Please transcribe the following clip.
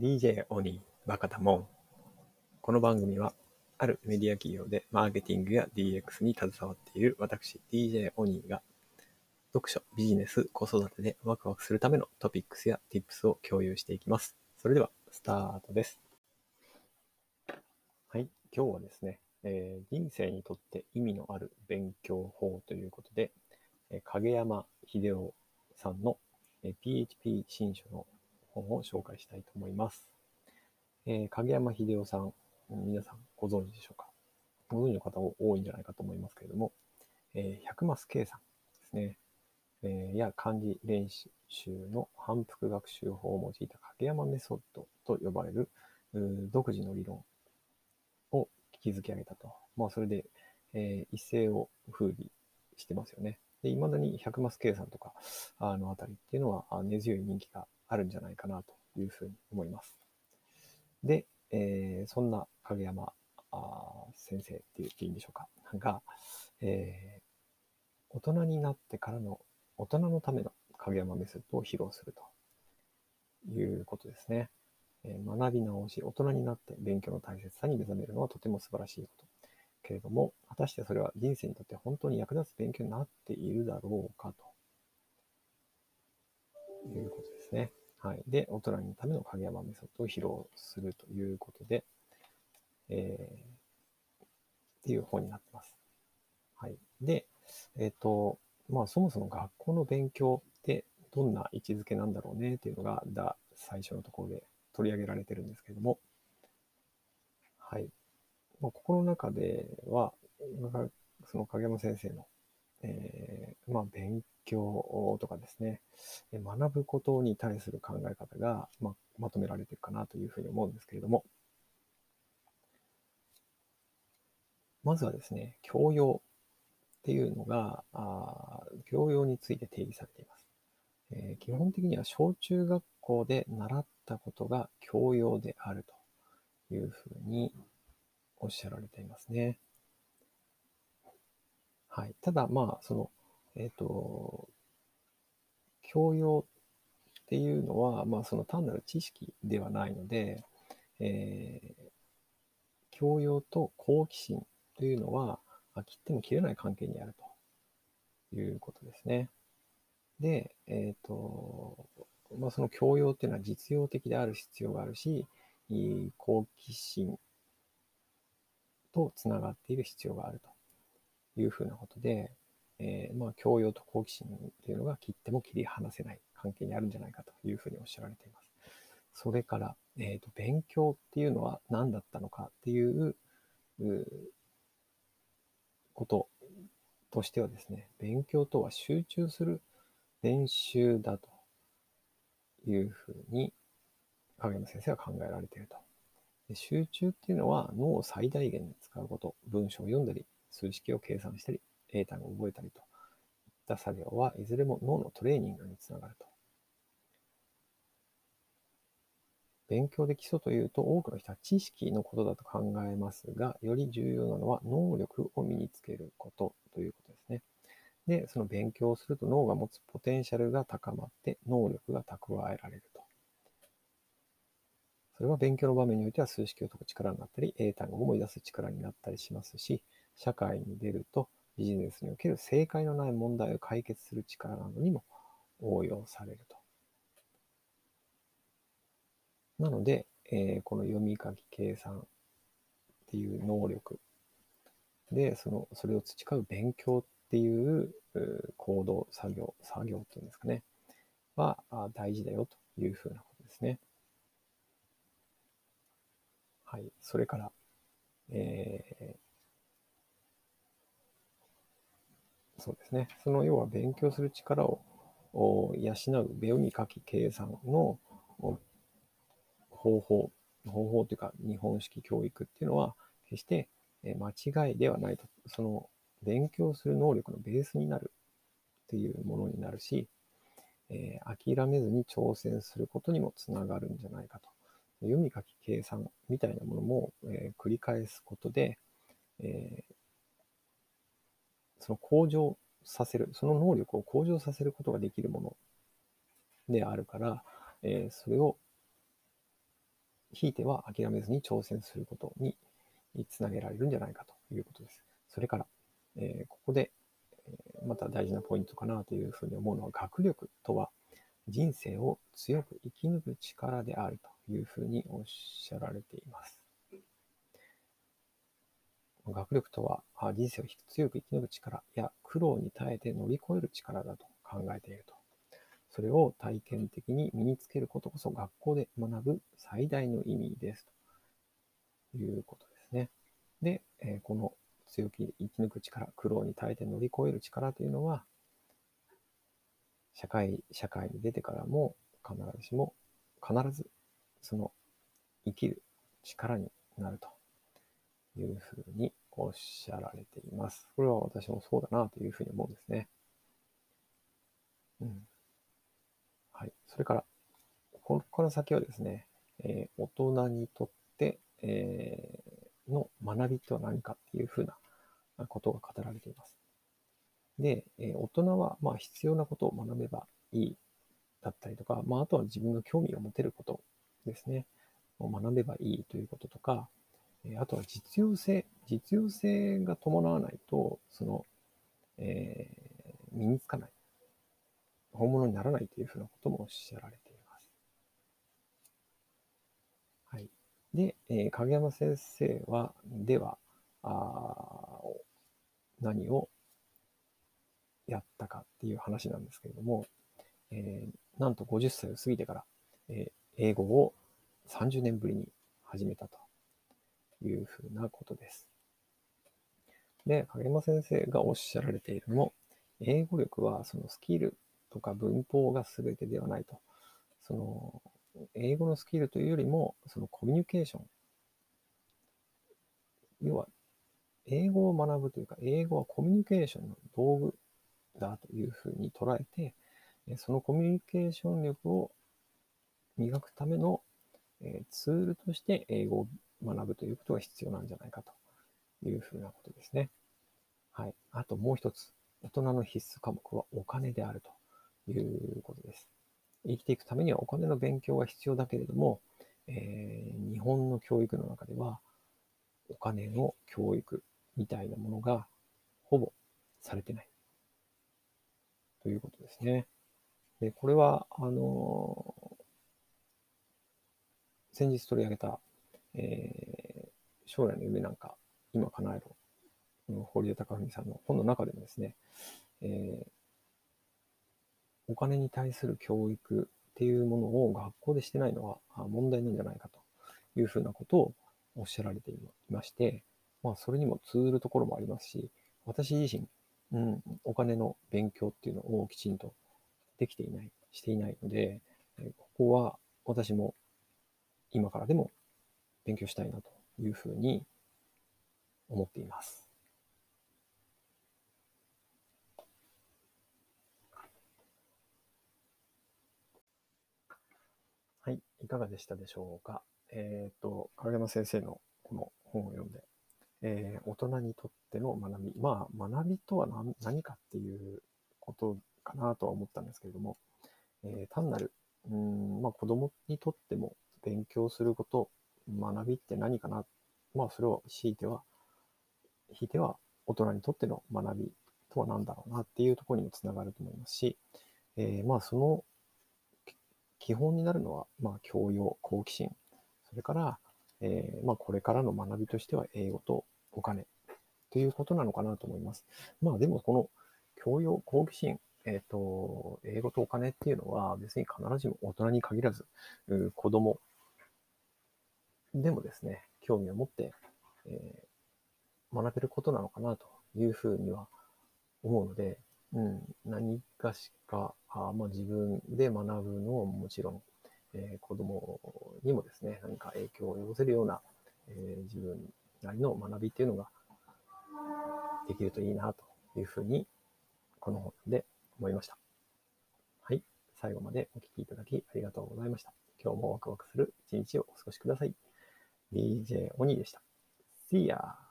DJ オニーバカだもん。この番組は、あるメディア企業でマーケティングや DX に携わっている私 DJ オニーが、読書、ビジネス、子育てでワクワクするためのトピックスや Tips を共有していきます。それでは、スタートです。はい、今日はですね、えー人生にとって意味のある勉強法ということで、えー影山秀夫さんの、えー PHP 新書の本を紹介したいと思います。えー影山秀夫さん、皆さんご存知でしょうか？ご存知の方多いんじゃないかと思いますけれども、えー100マス計算ですね、えーや漢字練習の反復学習法を用いた影山メソッドと呼ばれる独自の理論を築き上げたと。まあ、それで、えー一世を風靡してますよね。で、未だに100マス計算とか、あのあたりっていうのは根強い人気があるんじゃないかなというふうに思います。で、えーそんな影山あ先生って言っていいんでしょうか。が、えー大人になってからの大人のための影山メソッドを披露するということですね。えー学び直し、大人になって勉強の大切さに目覚めるのはとても素晴らしいこと。けれども、果たしてそれは人生にとって本当に役立つ勉強になっているだろうかということですね。はい。で、大人のための影山メソッドを披露するということで、えーっていう本になってます。はい。で、えっ、と、まあそもそも学校の勉強ってどんな位置づけなんだろうねっていうのが、だ最初のところで取り上げられてるんですけれども、はい。まあ、ここの中では、その影山先生の、えーまあ、勉強とかですね、学ぶことに対する考え方が、まあ、まとめられているかなというふうに思うんですけれども、まずはですね、教養っていうのが、あ教養について定義されています。えー基本的には小中学校で習ったことが教養であるというふうにおっしゃられていますね。はい。ただ、まあ、その、えっ、と、教養っていうのは、まあ、その単なる知識ではないので、えー教養と好奇心というのは、あ切っても切れない関係にあるということですね。で、えっ、と、まあ、その教養っていうのは実用的である必要があるし、好奇心とつながっている必要があるというふうなことで、えーまあ、教養と好奇心というのが切っても切り離せない関係にあるんじゃないかというふうにおっしゃられています。それから、えーと、勉強っていうのは何だったのかっていううこととしてはですね、勉強とは集中する練習だというふうに影山先生は考えられていると。集中っていうのは脳を最大限に使うこと、文章を読んだり、数式を計算したり、英単語を覚えたりといった作業はいずれも脳のトレーニングにつながると。勉強で基礎というと多くの人は知識のことだと考えますが、より重要なのは能力を身につけることということですね。で、その勉強をすると脳が持つポテンシャルが高まって能力が蓄えられると。それは勉強の場面においては数式を解く力になったり、英単語を思い出す力になったりしますし、社会に出るとビジネスにおける正解のない問題を解決する力などにも応用されると。なので、えーこの読み書き計算っていう能力で、その、それを培う勉強っていうう行動、作業、作業っていうんですかね、は大事だよというふうなことですね。はい。それから、えーそうですね。その要は勉強する力を養う読み書き計算の方法、方法というか日本式教育っていうのは決して間違いではないと。その勉強する能力のベースになるっていうものになるし、えー諦めずに挑戦することにもつながるんじゃないかと。読み書き計算みたいなものも、えー繰り返すことで、えーその向上させる、その能力を向上させることができるものであるから、えーそれをひいては諦めずに挑戦することにつなげられるんじゃないかということです。それから、えー、ここで、えまた大事なポイントかなというふうに思うのは、学力とは人生を強く生き抜く力であるというふうにおっしゃられています。学力とは人生を強く生き抜く力や苦労に耐えて乗り越える力だと考えていると。それを体験的に身につけることこそ学校で学ぶ最大の意味ですということですね。で、えこの強気生き抜く力、苦労に耐えて乗り越える力というのは、社会、社会に出てからも必ずしも、必ずその生きる力になるというふうにおっしゃられています。これは私もそうだなというふうに思うんですね。うん。はい。それから、ここから先はですね、えー、大人にとって、えー、の学びとは何かっていうふうなことが語られています。で、えー、大人はまあ必要なことを学べばいいだったりとか、まあ、あとは自分が興味を持てることですね、を学べばいいということとか、あとは実用性。実用性が伴わないと、その、えー、身につかない。本物にならないというふうなこともおっしゃられています。はい。で、えー、影山先生は、では、あ何をやったかっていう話なんですけれども、えー、なんと50歳を過ぎてから、えー、英語を30年ぶりに始めたというふうなことです。で、影山先生がおっしゃられているのも、英語力はそのスキルとか文法が全てではないと。その、英語のスキルというよりも、そのコミュニケーション。要は、英語を学ぶというか、英語はコミュニケーションの道具だというふうに捉えて、そのコミュニケーション力を磨くためのツールとして英語を学ぶということが必要なんじゃないかというふうなことですね。はい。あともう一つ、大人の必須科目はお金であるということです。生きていくためにはお金の勉強が必要だけれども、えー、日本の教育の中では、お金の教育みたいなものがほぼされてない。ということですね。で、これは、あのー、先日取り上げたえー、将来の夢なんか今叶えろ、堀江貴文さんの本の中でもですね、えー、お金に対する教育っていうものを学校でしてないのは問題なんじゃないかというふうなことをおっしゃられていまして、まあ、それにも通ずるところもありますし、私自身、うん、お金の勉強っていうのをきちんとできていない、していないので、ここは私も今からでも勉強したいなというふうに思っています。はい、いかがでしたでしょうか？えっ、ー、と、影山先生のこの本を読んで、えー、大人にとっての学び、まあ、学びとは何何かっていうことかなとは思ったんですけれども、えー、単なる、うん、まあ、子供にとっても勉強すること学びって何かな。まあ、それを強いては、引いては大人にとっての学びとは何だろうなっていうところにもつながると思いますし、えー、まあ、その基本になるのは、まあ、教養、好奇心、それから、えー、まあ、これからの学びとしては英語とお金ということなのかなと思います。まあ、でもこの教養、好奇心、えっ、ー、と、英語とお金っていうのは別に必ずしも大人に限らず、子供、でもですね、興味を持って、えー、学べることなのかなというふうには思うので、うん、何かしか、あまあ、自分で学ぶのももちろん、えー、子供にもですね、何か影響を及ぼせるような、えー、自分なりの学びっていうのができるといいなというふうに、この本で思いました。はい。最後までお聴きいただきありがとうございました。今日もワクワクする一日をお過ごしください。DJ 鬼でした。See ya!